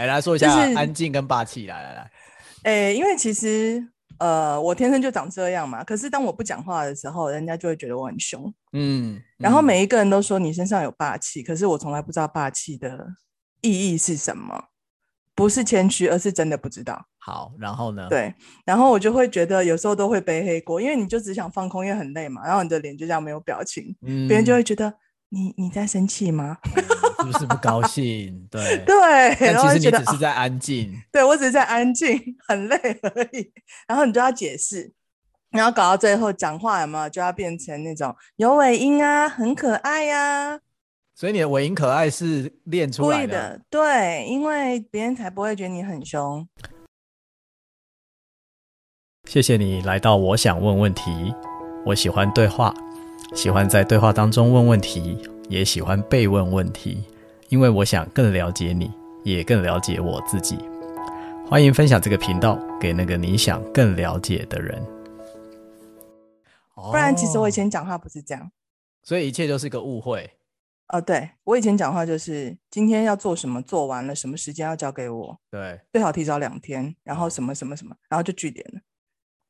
来来说一下安静跟霸气，来来来。哎，因为其实呃，我天生就长这样嘛。可是当我不讲话的时候，人家就会觉得我很凶。嗯。嗯，然后每一个人都说你身上有霸气，可是我从来不知道霸气的意义是什么，不是谦虚，而是真的不知道。好，然后呢？对，然后我就会觉得有时候都会背黑锅，因为你就只想放空，因为很累嘛。然后你的脸就这样没有表情，嗯，别人就会觉得你你在生气吗？是不是不高兴？对 对，然实你只是在安静。对，我只是在安静，很累而已。然后你就要解释，然后搞到最后讲话有没有就要变成那种有尾音啊，很可爱呀、啊。所以你的尾音可爱是练出来的，的，对，因为别人才不会觉得你很凶。谢谢你来到我想问问题。我喜欢对话，喜欢在对话当中问问题，也喜欢被问问题，因为我想更了解你，也更了解我自己。欢迎分享这个频道给那个你想更了解的人。不然，其实我以前讲话不是这样，所以一切都是个误会。哦，对，我以前讲话就是今天要做什么，做完了什么时间要交给我，对，最好提早两天，然后什么什么什么，然后就据点了。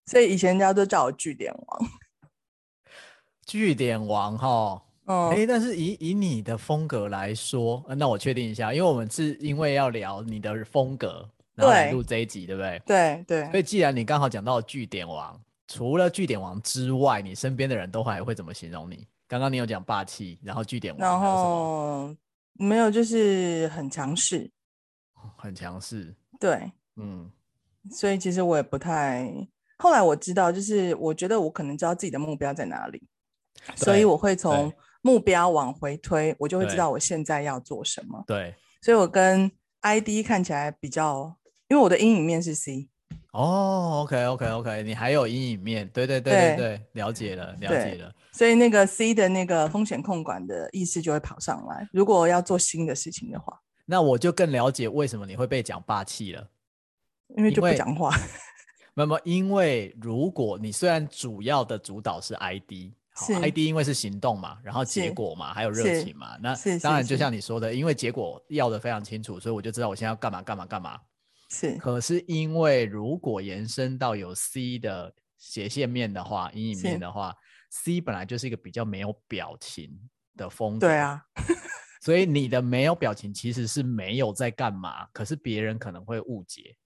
所以以前人家都叫我据点王，句点王哈，哦，哎，但是以以你的风格来说，那我确定一下，因为我们是因为要聊你的风格，然后来录这一集，对，不对？对对。所以既然你刚好讲到据点王，除了据点王之外，你身边的人都还会怎么形容你？刚刚你有讲霸气，然后据点王，然后没有，就是很强势，很强势。对，嗯，所以其实我也不太。后来我知道，就是我觉得我可能知道自己的目标在哪里，所以我会从目标往回推，我就会知道我现在要做什么。对，所以我跟 ID 看起来比较，因为我的阴影面是 C。哦，OK，OK，OK，你还有阴影面，对对对对对，了解了，了解了。所以那个 C 的那个风险控管的意识就会跑上来。如果要做新的事情的话，那我就更了解为什么你会被讲霸气了，因为就不讲话。那么，因为如果你虽然主要的主导是 ID，是 ID 因为是行动嘛，然后结果嘛，还有热情嘛，那当然就像你说的，因为结果要的非常清楚，所以我就知道我现在要干嘛干嘛干嘛。是，可是因为如果延伸到有 C 的斜线面的话，阴影面的话，C 本来就是一个比较没有表情的风格。对啊，所以你的没有表情其实是没有在干嘛，可是别人可能会误解。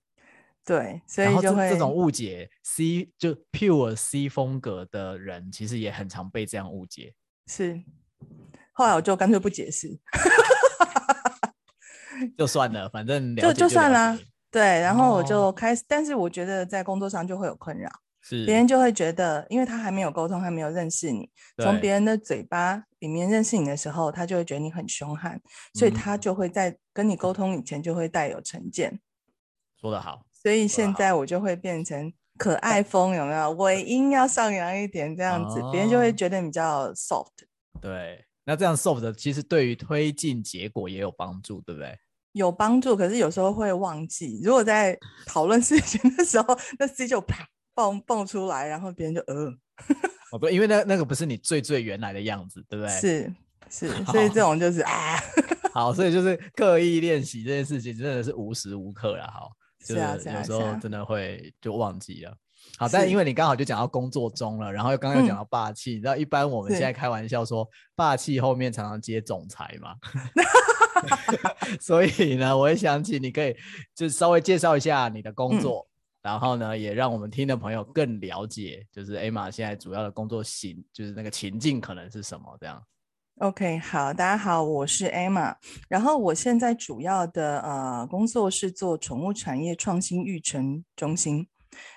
对，所以就会这种误解，C 就 pure C 风格的人，其实也很常被这样误解。是，后来我就干脆不解释，就算了，反正就就算了。对，然后我就开始，哦，但是我觉得在工作上就会有困扰，是别人就会觉得，因为他还没有沟通，还没有认识你，从别人的嘴巴里面认识你的时候，他就会觉得你很凶悍，所以他就会在跟你沟通以前就会带有成见。说得好。所以现在我就会变成可爱风，有没有？尾音要上扬一点，这样子，别人就会觉得比较 soft。对，那这样 soft 其实对于推进结果也有帮助，对不对？有帮助，可是有时候会忘记。如果在讨论事情的时候，那 C 就啪蹦蹦出来，然后别人就呃。哦，不，因为那那个不是你最最原来的样子，对不对？是是，所以这种就是啊。好，所以就是刻意练习这件事情，真的是无时无刻了，好。就是有时候真的会就忘记了。好，但因为你刚好就讲到工作中了，然后又刚刚又讲到霸气，你知道一般我们现在开玩笑说霸气后面常常接总裁嘛，所以呢，我也想起你可以就稍微介绍一下你的工作，然后呢，也让我们听的朋友更了解，就是 Emma 现在主要的工作型，就是那个情境可能是什么这样。OK，好，大家好，我是 Emma，然后我现在主要的呃工作是做宠物产业创新育成中心，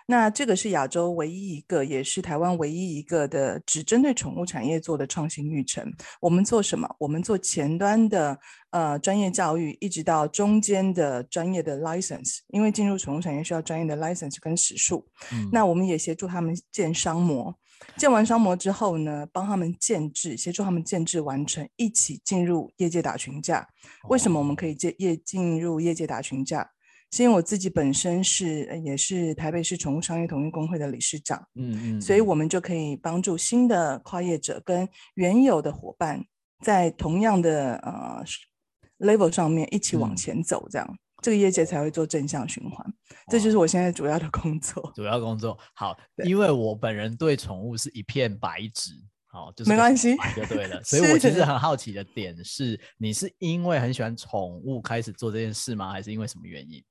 那这个是亚洲唯一一个，也是台湾唯一一个的只针对宠物产业做的创新育成。我们做什么？我们做前端的呃专业教育，一直到中间的专业的 license，因为进入宠物产业需要专业的 license 跟时数，嗯，那我们也协助他们建商模。建完商模之后呢，帮他们建制，协助他们建制完成，一起进入业界打群架。为什么我们可以进业进入业界打群架？是因为我自己本身是也是台北市宠物商业同业工会的理事长，嗯嗯，所以我们就可以帮助新的跨业者跟原有的伙伴在同样的呃 level 上面一起往前走，这样。这个业界才会做正向循环。这就是我现在主要的工作。主要工作好，因为我本人对宠物是一片白纸，好，就是没关系，就对了。所以我其实很好奇的点是，你是因为很喜欢宠物开始做这件事吗？还是因为什么原因？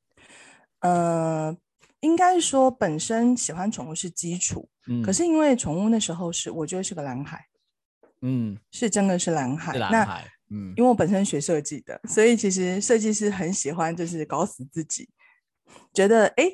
呃，应该说本身喜欢宠物是基础，嗯，可是因为宠物那时候是我觉得是个蓝海，嗯，是真的是蓝海，是蓝海。嗯，因为我本身学设计的，所以其实设计师很喜欢，就是搞死自己，觉得哎，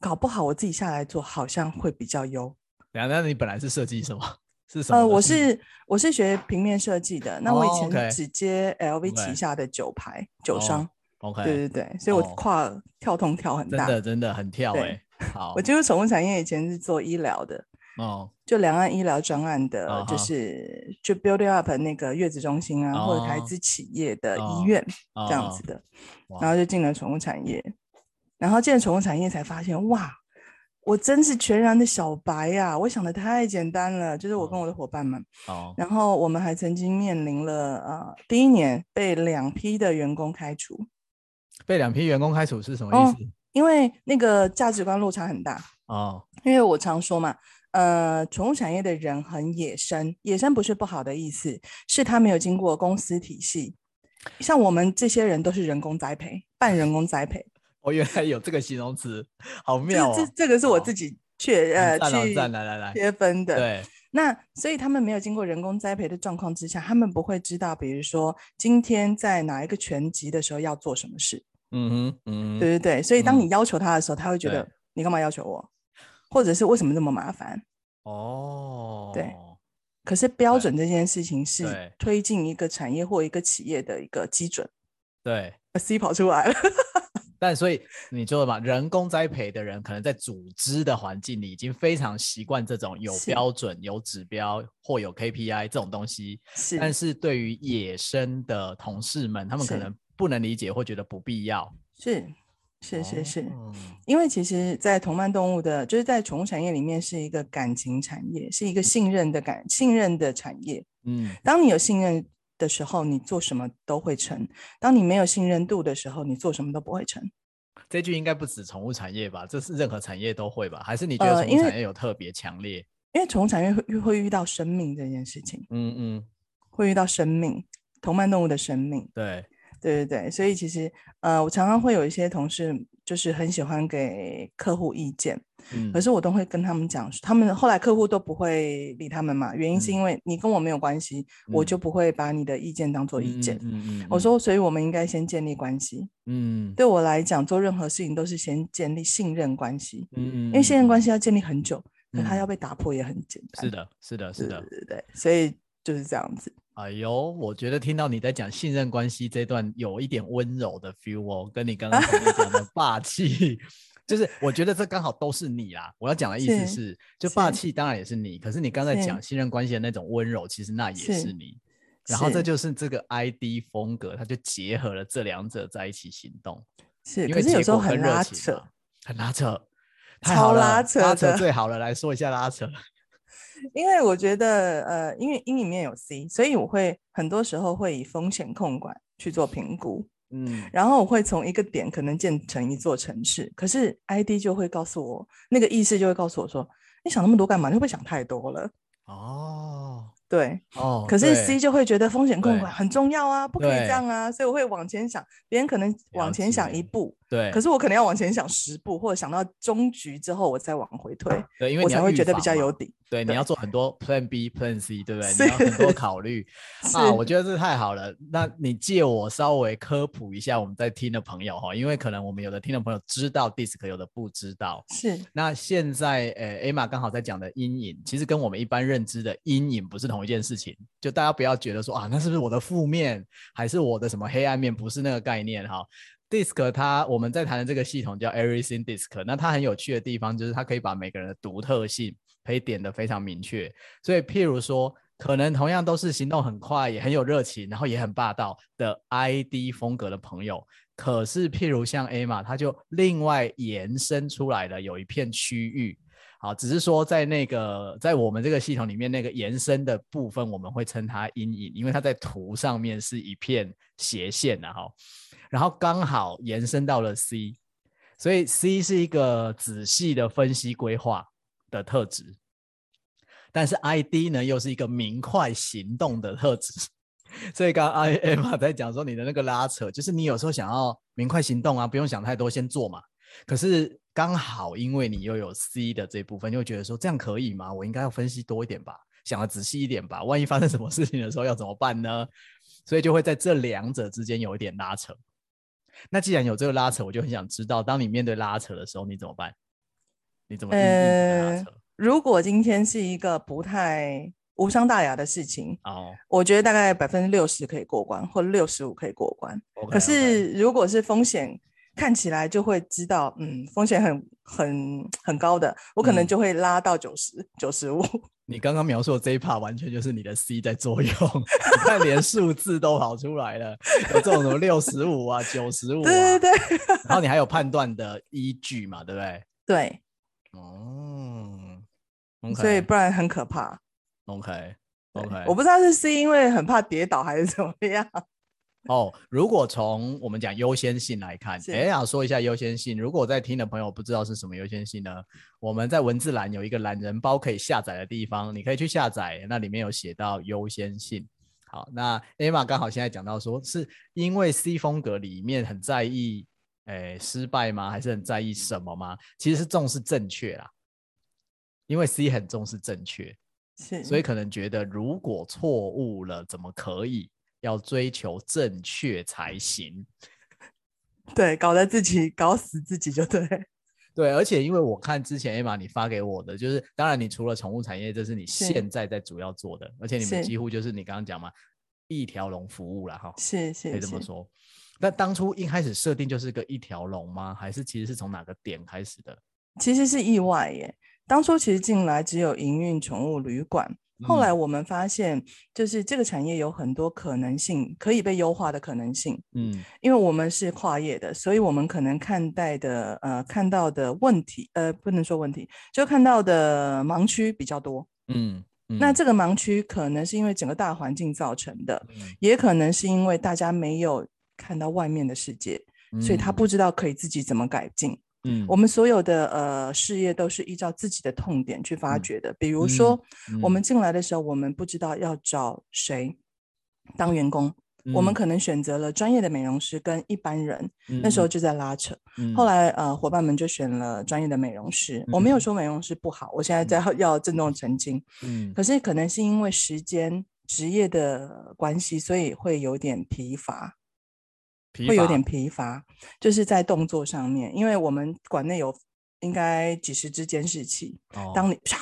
搞不好我自己下来做，好像会比较优。对啊，那你本来是设计什么？是什么？呃，我是我是学平面设计的。那我以前只接 LV 旗下的酒牌、酒商。OK，对对对，所以我跨跳通跳很大，真的真的很跳哎。好，我进入宠物产业以前是做医疗的。哦，就两岸医疗专案的，uh. 就是就 building up 那个月子中心啊，uh. 或者台资企业的医院、uh. 这样子的，uh. 然后就进了宠物产业，然后进了宠物产业才发现，哇，我真是全然的小白呀、啊！我想的太简单了，就是我跟我的伙伴们，uh huh. 然后我们还曾经面临了呃，第一年被两批的员工开除，被两批员工开除是什么意思？哦、因为那个价值观落差很大哦，uh. 因为我常说嘛。呃，宠物产业的人很野生，野生不是不好的意思，是他没有经过公司体系。像我们这些人都是人工栽培，半人工栽培。我 原来有这个形容词，好妙、哦、这这，这个是我自己确、哦、呃去来来来贴分的。对，那所以他们没有经过人工栽培的状况之下，他们不会知道，比如说今天在哪一个全集的时候要做什么事。嗯哼，嗯哼，对对对。所以当你要求他的时候，嗯、他会觉得你干嘛要求我？或者是为什么这么麻烦？哦，对。可是标准这件事情是推进一个产业或一个企业的一个基准。对，C 跑出来了。但所以你说的嘛，人工栽培的人可能在组织的环境里已经非常习惯这种有标准、有指标或有 KPI 这种东西。是。但是对于野生的同事们，他们可能不能理解或觉得不必要。是。是是是，哦、因为其实，在同伴动物的，就是在宠物产业里面，是一个感情产业，是一个信任的感信任的产业。嗯，当你有信任的时候，你做什么都会成；当你没有信任度的时候，你做什么都不会成。这句应该不止宠物产业吧？这是任何产业都会吧？还是你觉得宠物产业有特别强烈？呃、因为宠物产业会会遇到生命这件事情。嗯嗯，会遇到生命，同伴动物的生命。对。对对对，所以其实呃，我常常会有一些同事，就是很喜欢给客户意见，嗯，可是我都会跟他们讲，他们后来客户都不会理他们嘛，原因是因为你跟我没有关系，嗯、我就不会把你的意见当做意见，嗯嗯，嗯，嗯，我说，所以我们应该先建立关系，嗯，对我来讲，做任何事情都是先建立信任关系，嗯，嗯，因为信任关系要建立很久，可它要被打破也很简单，是的，是的，是的，对对对，所以就是这样子。哎呦，我觉得听到你在讲信任关系这段有一点温柔的 feel 哦，跟你刚刚讲的 霸气，就是我觉得这刚好都是你啦。我要讲的意思是，是就霸气当然也是你，是可是你刚才讲信任关系的那种温柔，其实那也是你。是然后这就是这个 ID 风格，它就结合了这两者在一起行动。是，可是有时候很拉扯，很拉扯，太好了，拉扯，拉扯最好了。来说一下拉扯。因为我觉得，呃，因为阴里面有 C，所以我会很多时候会以风险控管去做评估，嗯，然后我会从一个点可能建成一座城市，可是 ID 就会告诉我，那个意识就会告诉我说，你想那么多干嘛？你会不会想太多了？哦。对，哦，可是 C 就会觉得风险控管很重要啊，不可以这样啊，所以我会往前想，别人可能往前想一步，对，可是我可能要往前想十步，或者想到终局之后，我再往回推，对，因为我才会觉得比较有底。对，你要做很多 Plan B、Plan C，对不对？你要很多考虑啊，我觉得这太好了。那你借我稍微科普一下，我们在听的朋友哈，因为可能我们有的听的朋友知道 DISC，有的不知道。是。那现在呃，Emma 刚好在讲的阴影，其实跟我们一般认知的阴影不是同。同一件事情，就大家不要觉得说啊，那是不是我的负面，还是我的什么黑暗面？不是那个概念哈。DISC 它我们在谈的这个系统叫 Everything DISC，那它很有趣的地方就是它可以把每个人的独特性可以点得非常明确。所以譬如说，可能同样都是行动很快，也很有热情，然后也很霸道的 ID 风格的朋友，可是譬如像 Emma，他就另外延伸出来了有一片区域。好，只是说在那个在我们这个系统里面，那个延伸的部分，我们会称它阴影，因为它在图上面是一片斜线的哈。然后刚好延伸到了 C，所以 C 是一个仔细的分析规划的特质，但是 ID 呢又是一个明快行动的特质。所以刚刚 Emma 在讲说你的那个拉扯，就是你有时候想要明快行动啊，不用想太多，先做嘛。可是刚好因为你又有 C 的这部分，就会觉得说这样可以吗？我应该要分析多一点吧，想的仔细一点吧。万一发生什么事情的时候要怎么办呢？所以就会在这两者之间有一点拉扯。那既然有这个拉扯，我就很想知道，当你面对拉扯的时候，你怎么办？你怎么应对拉扯？呃，如果今天是一个不太无伤大雅的事情，哦，我觉得大概百分之六十可以过关，或者六十五可以过关。Okay, 可是如果是风险，看起来就会知道，嗯，风险很很很高的，我可能就会拉到九十九十五。你刚刚描述的这一 part 完全就是你的 C 在作用，你看连数字都跑出来了，有这种什么六十五啊、九十五，对对对，然后你还有 判断的依据嘛，对不对？对，哦，okay. 所以不然很可怕。OK OK，我不知道是 C 因为很怕跌倒还是怎么样。哦，如果从我们讲优先性来看，哎，呀说一下优先性。如果在听的朋友不知道是什么优先性呢？我们在文字栏有一个懒人包可以下载的地方，你可以去下载，那里面有写到优先性。好，那 Emma 刚好现在讲到说，是因为 C 风格里面很在意，哎，失败吗？还是很在意什么吗？其实是重视正确啦，因为 C 很重视正确，是，所以可能觉得如果错误了，怎么可以？要追求正确才行，对，搞得自己搞死自己就对，对，而且因为我看之前 Emma 你发给我的，就是当然你除了宠物产业，这是你现在在主要做的，而且你们几乎就是你刚刚讲嘛，一条龙服务了哈，是是，可以这么说。那当初一开始设定就是个一条龙吗？还是其实是从哪个点开始的？其实是意外耶，当初其实进来只有营运宠物旅馆。后来我们发现，就是这个产业有很多可能性，可以被优化的可能性。嗯，因为我们是跨业的，所以我们可能看待的呃看到的问题呃不能说问题，就看到的盲区比较多。嗯，嗯，那这个盲区可能是因为整个大环境造成的，嗯，也可能是因为大家没有看到外面的世界，嗯，所以他不知道可以自己怎么改进。嗯，我们所有的呃事业都是依照自己的痛点去发掘的。嗯、比如说、嗯，我们进来的时候，我们不知道要找谁当员工，嗯、我们可能选择了专业的美容师跟一般人。嗯、那时候就在拉扯。嗯、后来呃，伙伴们就选了专业的美容师、嗯。我没有说美容师不好，我现在在要郑重澄清。嗯，可是可能是因为时间职业的关系，所以会有点疲乏。会有点疲乏，就是在动作上面，因为我们馆内有应该几十支监视器，哦、当你啪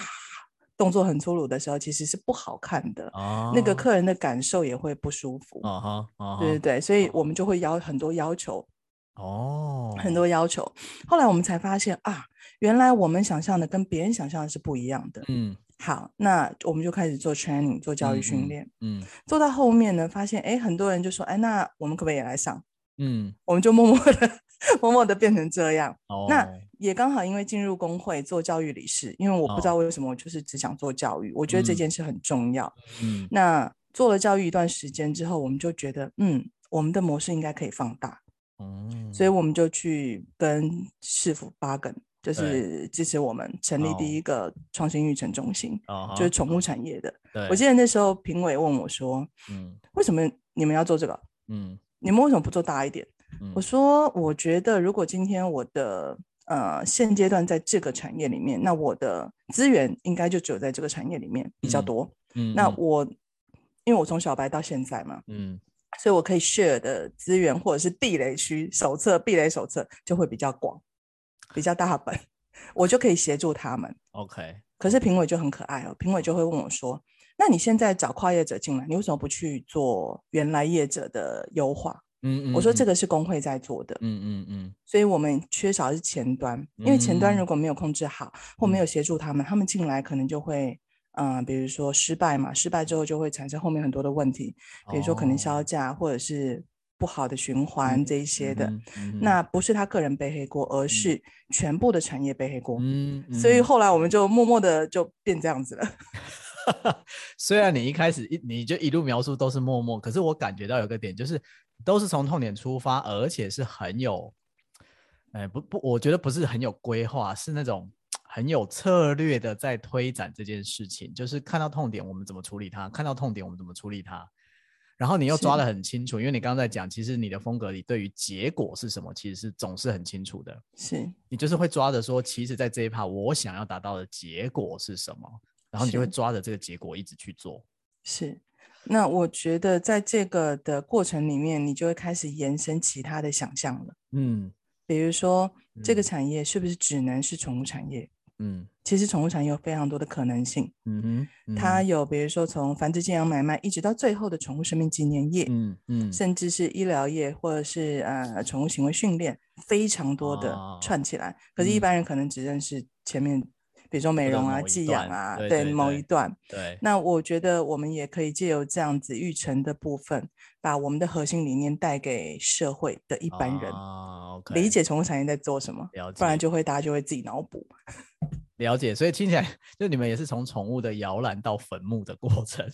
动作很粗鲁的时候，其实是不好看的，哦、那个客人的感受也会不舒服。哦哦、对对对，所以我们就会要很多要求。哦，很多要求。后来我们才发现啊，原来我们想象的跟别人想象的是不一样的。嗯，好，那我们就开始做 training，做教育训练。嗯，嗯做到后面呢，发现哎，很多人就说，哎，那我们可不可以也来上？嗯，我们就默默的、默默的变成这样。哦，那也刚好因为进入工会做教育理事，因为我不知道为什么，我就是只想做教育，哦、我觉得这件事很重要。嗯，那做了教育一段时间之后，我们就觉得，嗯，我们的模式应该可以放大。嗯，所以我们就去跟市府巴根，就是支持我们成立第一个创新育成中心，哦、就是宠物产业的。对，我记得那时候评委问我说，嗯，为什么你们要做这个？嗯。你们为什么不做大一点？嗯、我说，我觉得如果今天我的呃现阶段在这个产业里面，那我的资源应该就只有在这个产业里面比较多。嗯，那我因为我从小白到现在嘛，嗯，所以我可以 share 的资源或者是避雷区手册、避雷手册就会比较广，比较大本，我就可以协助他们。OK，可是评委就很可爱哦，评委就会问我说。那你现在找跨业者进来，你为什么不去做原来业者的优化？嗯嗯，我说这个是工会在做的。嗯嗯嗯，所以我们缺少的是前端，因为前端如果没有控制好，嗯、或没有协助他们，他们进来可能就会，嗯、呃，比如说失败嘛，失败之后就会产生后面很多的问题，比如说可能销价或者是不好的循环这一些的。那不是他个人背黑锅，而是全部的产业背黑锅。嗯，嗯，所以后来我们就默默的就变这样子了。虽然你一开始一你就一路描述都是默默，可是我感觉到有个点，就是都是从痛点出发，而且是很有，哎，不不，我觉得不是很有规划，是那种很有策略的在推展这件事情。就是看到痛点，我们怎么处理它；看到痛点，我们怎么处理它。然后你又抓得很清楚，因为你刚刚在讲，其实你的风格里对于结果是什么，其实是总是很清楚的。是你就是会抓着说，其实，在这一趴，我想要达到的结果是什么，然后你就会抓着这个结果一直去做。是。那我觉得在这个的过程里面，你就会开始延伸其他的想象了。嗯，比如说这个产业是不是只能是宠物产业？嗯，其实宠物产业有非常多的可能性。嗯哼，它有比如说从繁殖、寄养、买卖，一直到最后的宠物生命纪念业。嗯嗯，甚至是医疗业或者是呃宠物行为训练，非常多的串起来。哦、可是，一般人可能只认识前面。比如说美容啊、寄养啊，对，某一段。对，那我觉得我们也可以借由这样子育成的部分，把我们的核心理念带给社会的一般人，啊 okay、理解宠物产业在做什么。了解，不然就会大家就会自己脑补。了解，所以听起来就你们也是从宠物的摇篮到坟墓的过程，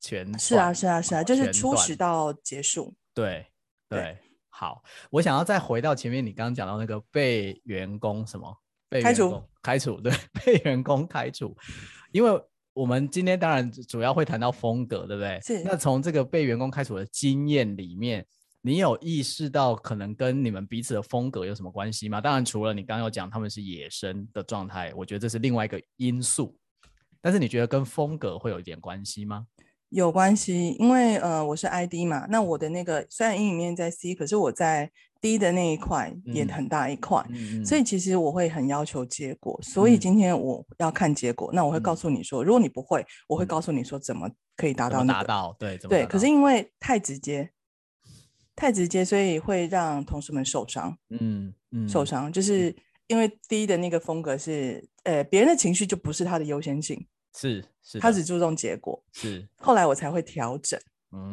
全 是啊是啊是啊，就是初始到结束。对对，对，好，我想要再回到前面，你刚刚讲到那个被员工什么？被开除，开除，对，被员工开除，因为我们今天当然主要会谈到风格，对不对？是。那从这个被员工开除的经验里面，你有意识到可能跟你们彼此的风格有什么关系吗？当然，除了你刚刚有讲他们是野生的状态，我觉得这是另外一个因素。但是你觉得跟风格会有一点关系吗？有关系，因为呃，我是 ID 嘛，那我的那个虽然阴影面在 C，可是我在。低的那一块也很大一块，嗯，所以其实我会很要求结果，嗯。所以今天我要看结果，嗯，那我会告诉你说，如果你不会，我会告诉你说怎么可以达到那个。达到，对，对。可是因为太直接，太直接，所以会让同事们受伤。嗯嗯，受伤就是因为低的那个风格是，呃，别人的情绪就不是他的优先性，是是，他只注重结果。是，后来我才会调整。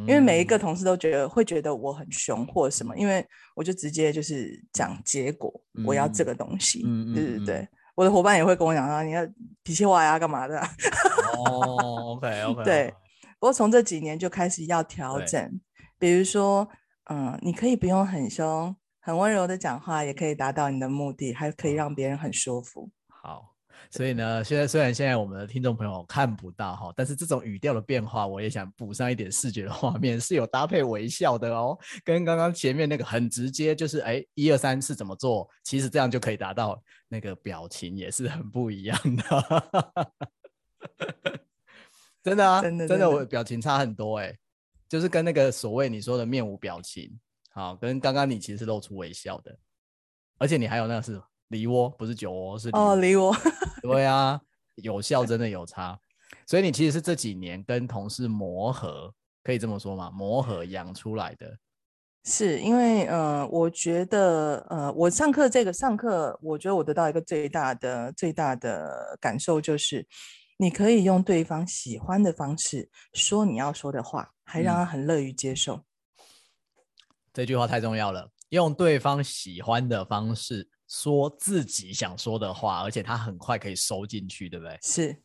因为每一个同事都觉得会觉得我很凶或者什么，因为我就直接就是讲结果，嗯、我要这个东西，嗯、对对对、嗯，我的伙伴也会跟我讲啊，你要脾气坏啊，干嘛的？哦，OK OK，对。不过从这几年就开始要调整，比如说，嗯，你可以不用很凶，很温柔的讲话，也可以达到你的目的，还可以让别人很舒服。好。所以呢，现在虽然现在我们的听众朋友看不到哈，但是这种语调的变化，我也想补上一点视觉的画面，是有搭配微笑的哦。跟刚刚前面那个很直接，就是哎，一二三是怎么做，其实这样就可以达到那个表情也是很不一样的。真的啊，真的真的，我表情差很多哎，就是跟那个所谓你说的面无表情，好，跟刚刚你其实是露出微笑的，而且你还有那个是。梨窝不是酒窝，是哦，梨窝。对啊，有 效真的有差，所以你其实是这几年跟同事磨合，可以这么说吗？磨合养出来的。是因为呃，我觉得呃，我上课这个上课，我觉得我得到一个最大的最大的感受就是，你可以用对方喜欢的方式说你要说的话，还让他很乐于接受。嗯。这句话太重要了，用对方喜欢的方式。说自己想说的话，而且他很快可以收进去，对不对？是，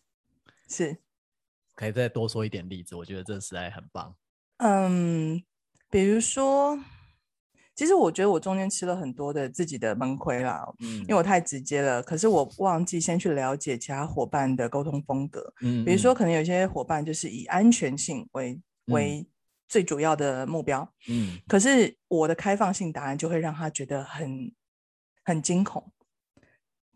是，可以再多说一点例子，我觉得这实在很棒。嗯，比如说，其实我觉得我中间吃了很多的自己的闷亏啦，嗯，因为我太直接了，可是我忘记先去了解其他伙伴的沟通风格，嗯，比如说可能有些伙伴就是以安全性为为最主要的目标，嗯，可是我的开放性答案就会让他觉得很。很惊恐，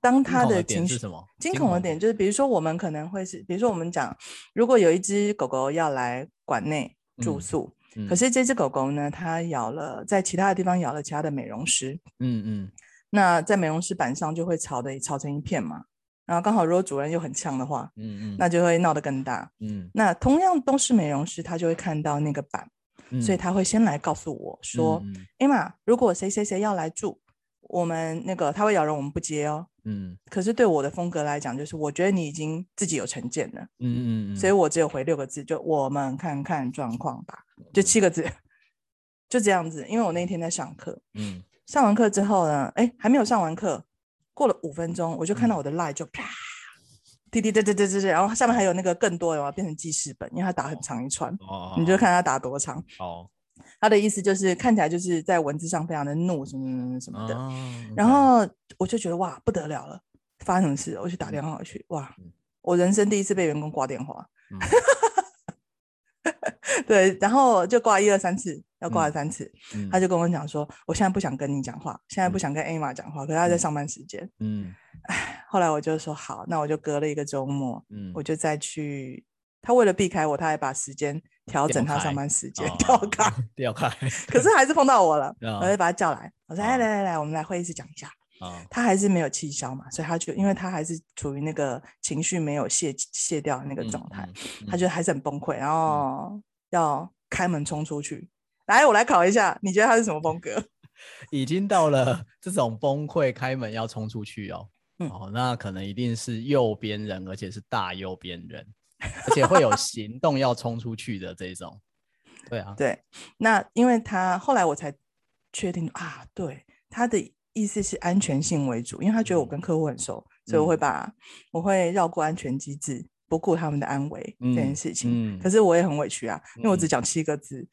当他的情绪什么？惊恐的点就是，比如说我们可能会是，比如说我们讲，如果有一只狗狗要来馆内住宿，嗯嗯、可是这只狗狗呢，它咬了在其他的地方咬了其他的美容师，嗯嗯，那在美容师板上就会吵的吵成一片嘛，然后刚好如果主人又很呛的话，嗯嗯，那就会闹得更大，嗯，那同样都是美容师，他就会看到那个板，嗯、所以他会先来告诉我说，艾、嗯、玛、欸，如果谁谁谁要来住。我们那个他会咬人，我们不接哦。嗯，可是对我的风格来讲，就是我觉得你已经自己有成见了。嗯嗯嗯，所以我只有回六个字，就我们看看状况吧，就七个字，就这样子。因为我那天在上课，嗯，上完课之后呢，哎，还没有上完课，过了五分钟，我就看到我的 line 就啪，滴滴滴滴滴滴，然后下面还有那个更多的嘛，变成记事本，因为他打很长一串，哦，你就看他打多长。哦，他的意思就是看起来就是在文字上非常的怒什么什么什么的。哦、然后我就觉得哇不得了了，发生什么事？我去打电话去，哇，我人生第一次被员工挂电话。嗯 对，然后就挂一二三次，要挂了三次，嗯、他就跟我讲说，我现在不想跟你讲话，现在不想跟 Emma 讲话，可是他在上班时间。嗯，哎，后来我就说好，那我就隔了一个周末，嗯，我就再去。他为了避开我，他还把时间调整他上班时间，调开，调开。可是还是碰到我了，我就把他叫来，我说，哎，来来来，我们来会议室讲一下。他还是没有气消嘛，所以他就因为他还是处于那个情绪没有卸卸掉的那个状态，他就还是很崩溃，然后。要开门冲出去，来，我来考一下，你觉得他是什么风格？已经到了这种崩溃，开门要冲出去哦。嗯、哦，那可能一定是右边人，而且是大右边人，而且会有行动要冲出去的这种。对啊，对。那因为他后来我才确定啊，对，他的意思是安全性为主，因为他觉得我跟客户很熟，嗯、所以我会把我会绕过安全机制。不顾他们的安危、嗯、这件事情，嗯、可是我也很委屈啊，嗯、因为我只讲七个字，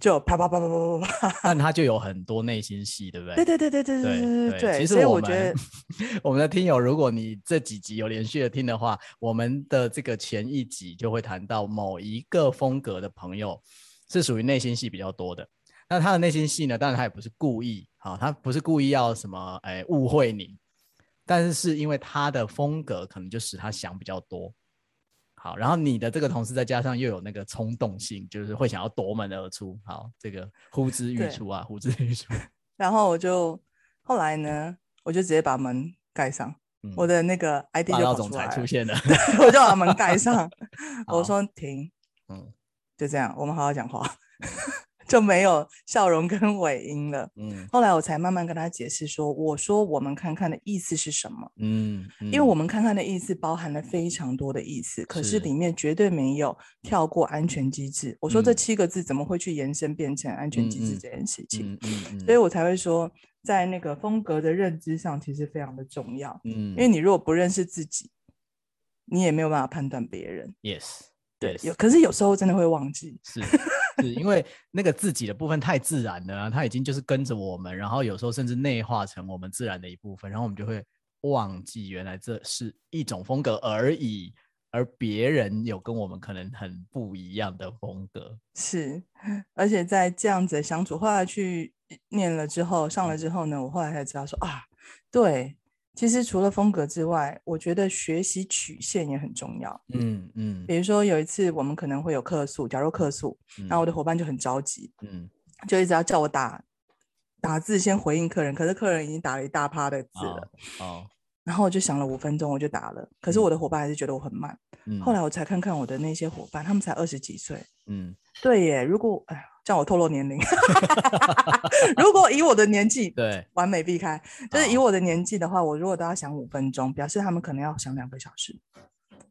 就啪啪啪啪啪啪啪，但他就有很多内心戏，对不对？对对对对对对对。其实我觉得，我们的听友，如果你这几集有连续的听的话，我们的这个前一集就会谈到某一个风格的朋友是属于内心戏比较多的。那他的内心戏呢，当然他也不是故意啊，他不是故意要什么哎误会你，但是是因为他的风格可能就使他想比较多。好，然后你的这个同事再加上又有那个冲动性，就是会想要夺门而出。好，这个呼之欲出啊，呼之欲出。然后我就后来呢，我就直接把门盖上，嗯、我的那个 ID 就跑出来了，出现了，我就把门盖上，我说停，嗯，就这样，我们好好讲话。就没有笑容跟尾音了。嗯，后来我才慢慢跟他解释说，我说我们看看的意思是什么？嗯，嗯，因为我们看看的意思包含了非常多的意思，可是里面绝对没有跳过安全机制。我说这七个字怎么会去延伸变成安全机制这件事情？嗯，嗯，所以我才会说，在那个风格的认知上，其实非常的重要。嗯，因为你如果不认识自己，你也没有办法判断别人。Yes，对，有，可是有时候真的会忘记。是。是因为那个自己的部分太自然了，啊，他已经就是跟着我们，然后有时候甚至内化成我们自然的一部分，然后我们就会忘记原来这是一种风格而已，而别人有跟我们可能很不一样的风格。是，而且在这样子的相处，后来去念了之后，上了之后呢，我后来才知道说啊，对。其实除了风格之外，我觉得学习曲线也很重要。嗯嗯，比如说有一次我们可能会有客诉，假如客诉，那我的伙伴就很着急，嗯，就一直要叫我打打字先回应客人，可是客人已经打了一大趴的字了。哦，然后我就想了五分钟，我就打了，可是我的伙伴还是觉得我很慢。嗯，后来我才看看我的那些伙伴，他们才二十几岁。嗯，对耶，如果哎。让我透露年龄，如果以我的年纪，对，完美避开。就是以我的年纪的话，我如果都要想五分钟，表示他们可能要想两个小时，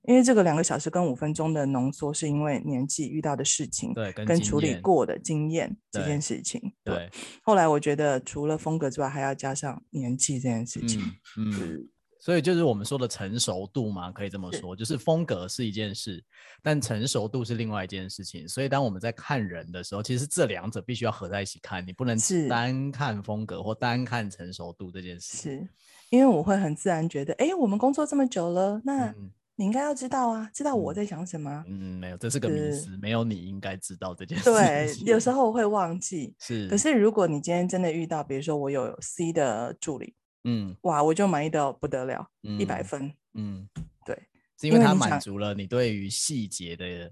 因为这个两个小时跟五分钟的浓缩，是因为年纪遇到的事情，对，跟处理过的经验这件事情。对，后来我觉得除了风格之外，还要加上年纪这件事情。嗯。所以就是我们说的成熟度嘛，可以这么说，就是风格是一件事，但成熟度是另外一件事情。所以当我们在看人的时候，其实这两者必须要合在一起看，你不能单看风格或单看成熟度这件事。是因为我会很自然觉得，哎，我们工作这么久了，那你应该要知道啊，知道我在想什么。嗯，没有，这是个迷思，没有你应该知道这件事。对，有时候我会忘记。是，可是如果你今天真的遇到，比如说我有 C 的助理。嗯，哇，我就满意到不得了，一百分。嗯，对，是因为他满足了你对于细节的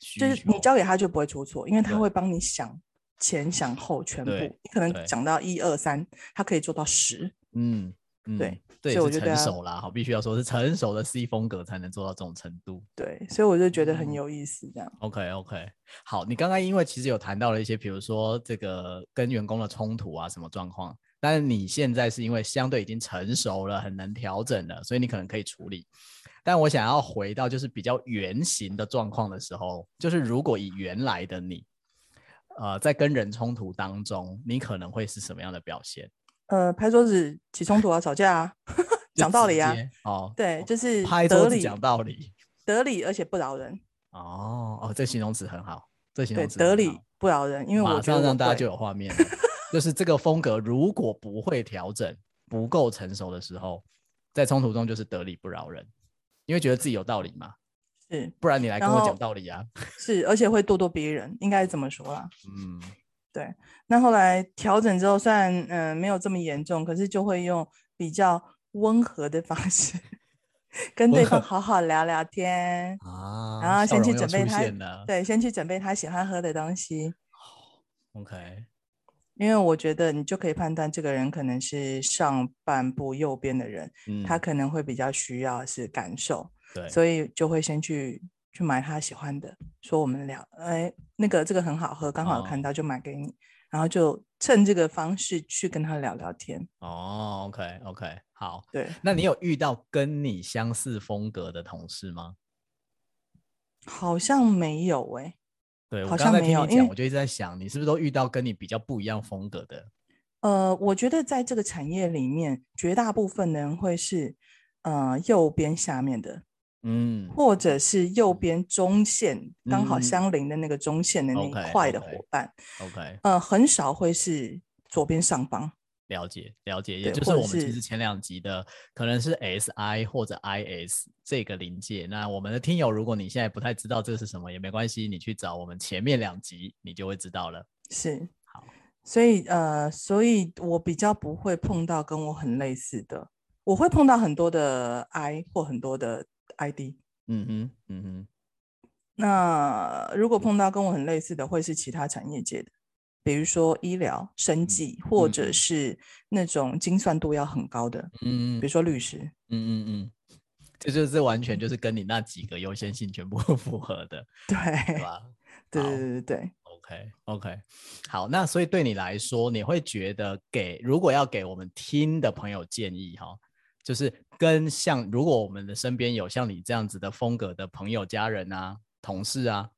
需求，就是你交给他就不会出错，因为他会帮你想前想后全部，你可能讲到一二三，他可以做到十。嗯，对，所以我觉得成熟啦，好，必须要说是成熟的 C 风格才能做到这种程度。对，所以我就觉得很有意思，这样。OK，OK，好，你刚刚因为其实有谈到了一些，比如说这个跟员工的冲突啊，什么状况？但是你现在是因为相对已经成熟了，很能调整了，所以你可能可以处理。但我想要回到就是比较原型的状况的时候，就是如果以原来的你，呃，在跟人冲突当中，你可能会是什么样的表现？呃，拍桌子起冲突啊，吵架啊，讲道理啊，哦，对，就是拍桌子讲道理，得理而且不饶人。哦哦，这形容词很好，这形容词得理不饶人，因为我马上让大家就有画面了，就是这个风格如果不会调整、不够成熟的时候，在冲突中就是得理不饶人，因为觉得自己有道理嘛。是，不然你来跟我讲道理啊。是，而且会咄咄逼人，应该怎么说啦？嗯，对。那后来调整之后，虽然嗯、呃、没有这么严重，可是就会用比较温和的方式跟对方好好聊聊天啊，然后先去准备他，对，先去准备他喜欢喝的东西。OK，因为我觉得你就可以判断这个人可能是上半部右边的人，嗯、他可能会比较需要是感受。对，所以就会先去去买他喜欢的，说我们聊，哎，那个这个很好喝，刚好看到就买给你，哦、然后就趁这个方式去跟他聊聊天。哦，OK OK，好，对，那你有遇到跟你相似风格的同事吗？好像没有哎、欸，对，好像没有，我刚才听你讲，我就一直在想，你是不是都遇到跟你比较不一样风格的？呃，我觉得在这个产业里面，绝大部分的人会是呃右边下面的。嗯，或者是右边中线刚好相邻的那个中线的那一块的伙伴，OK，, okay, okay. 呃，很少会是左边上方。了解，了解，也就是我们其实前两集的可能是 SI 或者 IS 这个临界。那我们的听友，如果你现在不太知道这是什么，也没关系，你去找我们前面两集，你就会知道了。是，好，所以呃，所以我比较不会碰到跟我很类似的，我会碰到很多的 I 或很多的。ID，嗯哼，嗯哼。那如果碰到跟我很类似的，会是其他产业界的，比如说医疗、生计，嗯、或者是那种精算度要很高的，嗯，比如。说律师，嗯嗯嗯，这就是完全就是跟你那几个优先性全部 符合的，对？对对对对，OK OK，好，那所以对你来说，你会觉得给如果要给我们听的朋友建议哈，就是。跟像如果我们的身边有像你这样子的风格的朋友、家人啊、同事啊，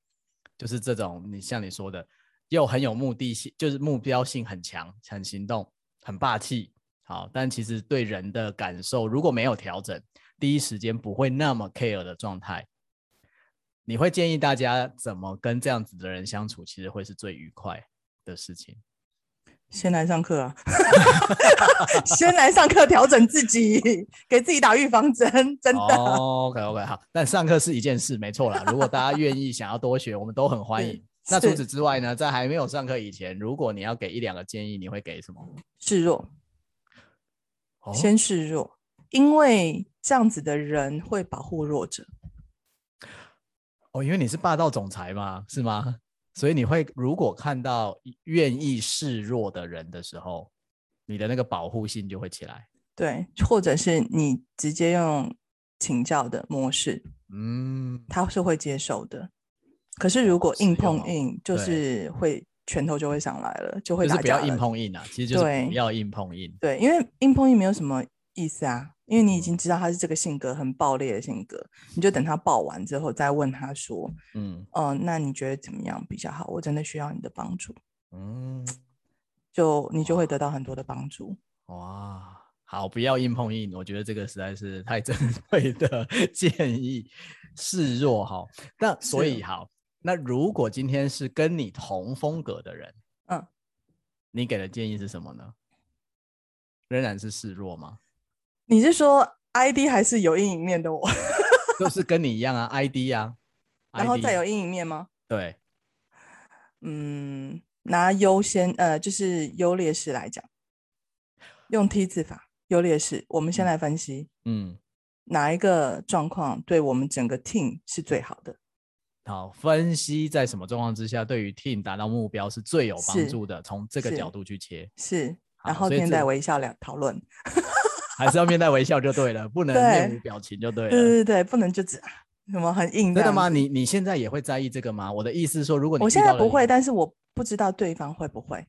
就是这种你像你说的，又很有目的性，就是目标性很强、很行动、很霸气，好，但其实对人的感受如果没有调整，第一时间不会那么 care 的状态，你会建议大家怎么跟这样子的人相处，其实会是最愉快的事情。先来上课啊！先来上课，调整自己，给自己打预防针，真的。Oh, OK OK，好。但上课是一件事，没错啦。如果大家愿意想要多学，我们都很欢迎。那除此之外呢，在还没有上课以前，如果你要给一两个建议，你会给什么？示弱。Oh? 先示弱，因为这样子的人会保护弱者。哦，oh, 因为你是霸道总裁嘛，是吗？所以你会如果看到愿意示弱的人的时候，你的那个保护性就会起来。对，或者是你直接用请教的模式，嗯，他是会接受的。可是如果硬碰硬，就是会拳头就会上来了，就会打架。就是不要硬碰硬啊，其实就是不要硬碰硬。对，对，因为硬碰硬没有什么意思啊。因为你已经知道他是这个性格很暴烈的性格，你就等他爆完之后再问他说：“嗯，哦、呃，那你觉得怎么样比较好？我真的需要你的帮助。”嗯，就你就会得到很多的帮助。哇，好，不要硬碰硬，我觉得这个实在是太 珍贵的建议。示弱哈，那所以好，那如果今天是跟你同风格的人，嗯，你给的建议是什么呢？仍然是示弱吗？你是说 ID 还是有阴影面的我？就是跟你一样啊，ID 啊，然后再有阴影面吗？对，嗯，拿优先呃，就是优劣势来讲，用 T 字法，优劣势，我们先来分析，嗯，哪一个状况对我们整个 team 是最好的？好，分析在什么状况之下，对于 team 达到目标是最有帮助的，从这个角度去切，是，然后面带微笑来讨论。还是要面带微笑就对了，不 能面无表情就对了。对对对，不能就只什么很硬。真的吗？你你现在也会在意这个吗？我的意思是说，如果你我现在不会，但是我不知道对方会不会，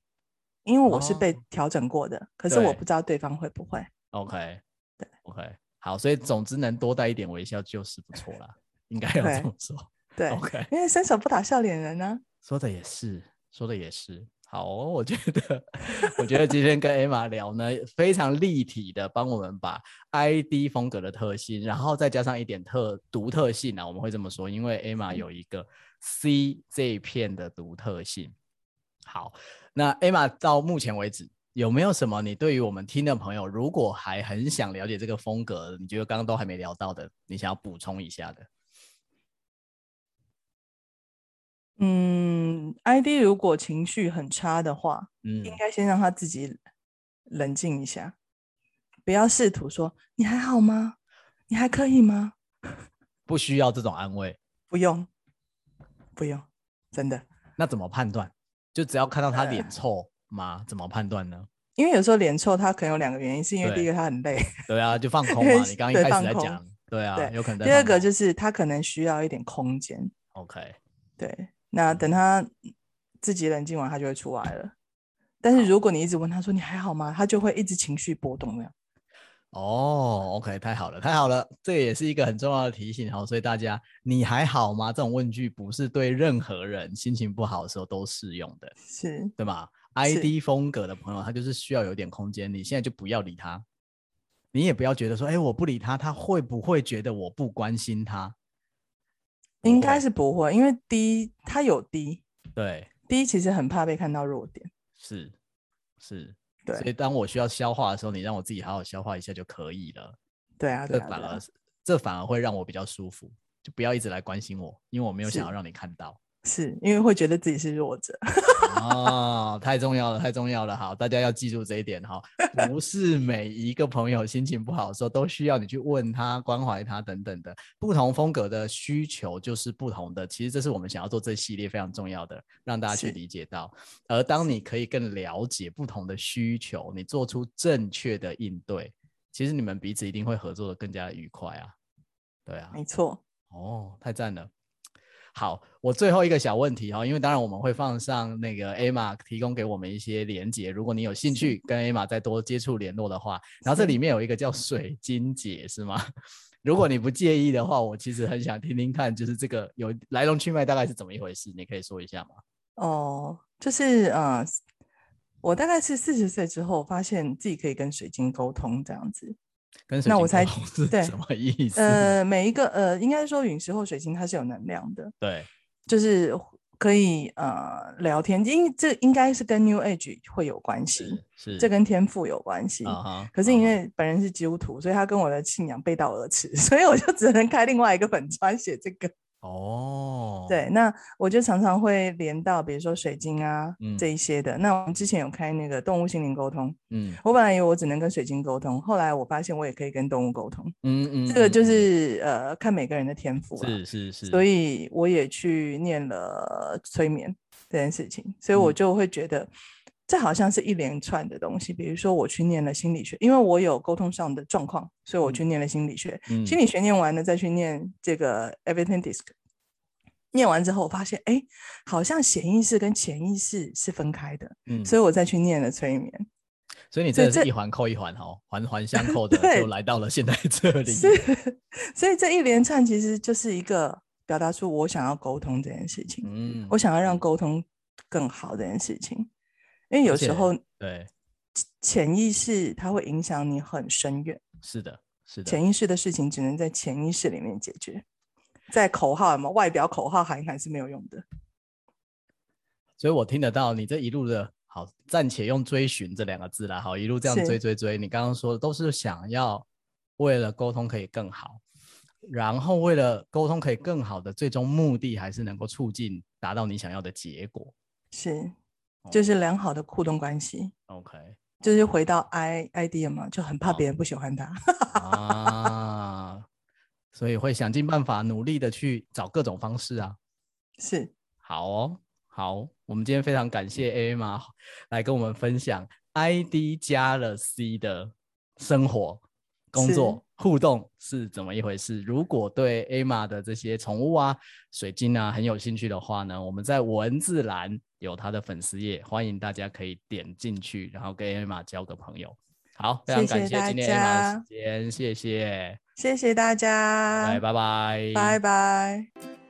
因为我是被调整过的，哦、可是我不知道对方会不会。OK，对，OK，好，所以总之能多带一点微笑就是不错了，应该要这么说。对，，OK，因为伸手不打笑脸人呢、啊。说的也是，说的也是。好、哦，我觉得，我觉得今天跟 Emma 聊呢，非常立体的帮我们把 ID 风格的特性，然后再加上一点特独特性啊，我们会这么说，因为 Emma 有一个 C 这一片的独特性，好，那 Emma 到目前为止有没有什么你对于我们听的朋友，如果还很想了解这个风格，你觉得刚刚都还没聊到的，你想要补充一下的？嗯，ID 如果情绪很差的话，嗯，应该先让他自己冷静一下，不要试图说你还好吗？你还可以吗？不需要这种安慰，不用，不用，真的。那怎么判断？就只要看到他脸臭吗？呃、怎么判断呢？因为有时候脸臭，他可能有两个原因，是因为第一个他很累，对啊，就放 空嘛。你刚刚一开始在讲，对，对啊，对有可能。第二个就是他可能需要一点空间。OK，对，那等他自己冷静完，他就会出来了。但是如果你一直问他说你还好吗？他就会一直情绪波动那样。哦，OK，太好了，太好了，这也是一个很重要的提醒哈。所以大家，你还好吗？这种问句不是对任何人心情不好的时候都适用的，是对吗？ID 风格的朋友，他就是需要有点空间。你现在就不要理他，你也不要觉得说，哎，我不理他，他会不会觉得我不关心他？应该是不会，因为低他有低对低其实很怕被看到弱点，是是。对，所以当我需要消化的时候，你让我自己好好消化一下就可以了。对啊，这反而这反而会让我比较舒服，就不要一直来关心我，因为我没有想要让你看到。是因为会觉得自己是弱者哦，太重要了，太重要了。好，大家要记住这一点哈，不是每一个朋友心情不好的时候都需要你去问他、关怀他等等的。不同风格的需求就是不同的，其实这是我们想要做这系列非常重要的，让大家去理解到。而当你可以更了解不同的需求，你做出正确的应对，其实你们彼此一定会合作的更加愉快啊。对啊，没错。哦，太赞了。好，我最后一个小问题哈，因为当然我们会放上那个 Emma 提供给我们一些连接，如果你有兴趣跟 Emma 再多接触联络的话，然后这里面有一个叫水晶姐是吗？如果你不介意的话，我其实很想听听看，就是这个有来龙去脉大概是怎么一回事，你可以说一下吗？哦，就是呃，我大概是四十岁之后发现自己可以跟水晶沟通这样子。那我才对什么意思？呃，每一个呃，应该说陨石或水星它是有能量的，对，就是可以呃聊天，因为这应该是跟 New Age 会有关系，是，是这跟天赋有关系。Uh -huh, 可是因为本人是基督徒，uh -huh. 所以他跟我的信仰背道而驰，所以我就只能开另外一个粉专写这个。哦、oh.，对，那我就常常会连到，比如说水晶啊、嗯、这一些的。那我们之前有开那个动物心灵沟通，嗯，我本来以为我只能跟水晶沟通，后来我发现我也可以跟动物沟通，嗯嗯，这个就是呃看每个人的天赋，是是是，所以我也去念了催眠这件事情，所以我就会觉得、嗯、这好像是一连串的东西。比如说我去念了心理学，因为我有沟通上的状况，所以我去念了心理学，嗯、心理学念完了再去念这个 Everything Disc。念完之后，我发现，哎，好像潜意识跟潜意识是分开的，嗯，所以我再去念了催眠。所以你真的是一环扣一环哦，环环相扣的，就来到了现在这里。是，所以这一连串其实就是一个表达出我想要沟通这件事情，嗯，我想要让沟通更好这件事情，因为有时候对潜意识它会影响你很深远，是的，是的，潜意识的事情只能在潜意识里面解决。在口号嘛，外表口号喊一喊是没有用的。所以我听得到你这一路的好，暂且用追寻这两个字来好，一路这样追追追。你刚刚说的都是想要为了沟通可以更好，然后为了沟通可以更好的最终目的，还是能够促进达到你想要的结果。是，就是良好的互动关系。OK，就是回到 I idea 嘛，就很怕别人不喜欢他。啊。所以会想尽办法，努力的去找各种方式啊。是，好哦，好，我们今天非常感谢 Emma 来跟我们分享 ID 加了 C 的生活、工作、互动是怎么一回事。如果对 Emma 的这些宠物啊、水晶啊很有兴趣的话呢，我们在文字栏有他的粉丝页，欢迎大家可以点进去，然后跟 Emma 交个朋友。好，非常感谢今天 Emma 的时间，谢谢。谢谢大家，拜拜，拜拜。拜拜。